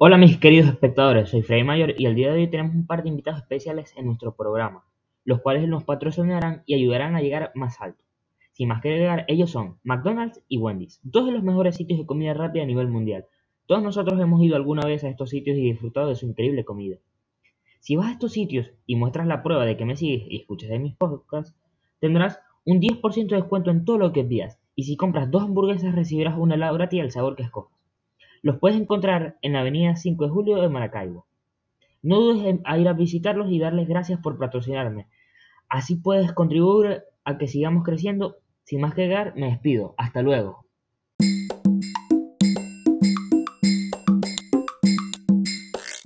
Hola mis queridos espectadores, soy Freddy Mayor y el día de hoy tenemos un par de invitados especiales en nuestro programa, los cuales nos patrocinarán y ayudarán a llegar más alto. Sin más que agregar, ellos son McDonald's y Wendy's, dos de los mejores sitios de comida rápida a nivel mundial. Todos nosotros hemos ido alguna vez a estos sitios y disfrutado de su increíble comida. Si vas a estos sitios y muestras la prueba de que me sigues y escuchas de mis podcasts, tendrás un 10% de descuento en todo lo que pidas, y si compras dos hamburguesas recibirás una helado gratis al sabor que escojas. Los puedes encontrar en la avenida 5 de Julio de Maracaibo. No dudes en ir a visitarlos y darles gracias por patrocinarme. Así puedes contribuir a que sigamos creciendo. Sin más que agregar, me despido. Hasta luego.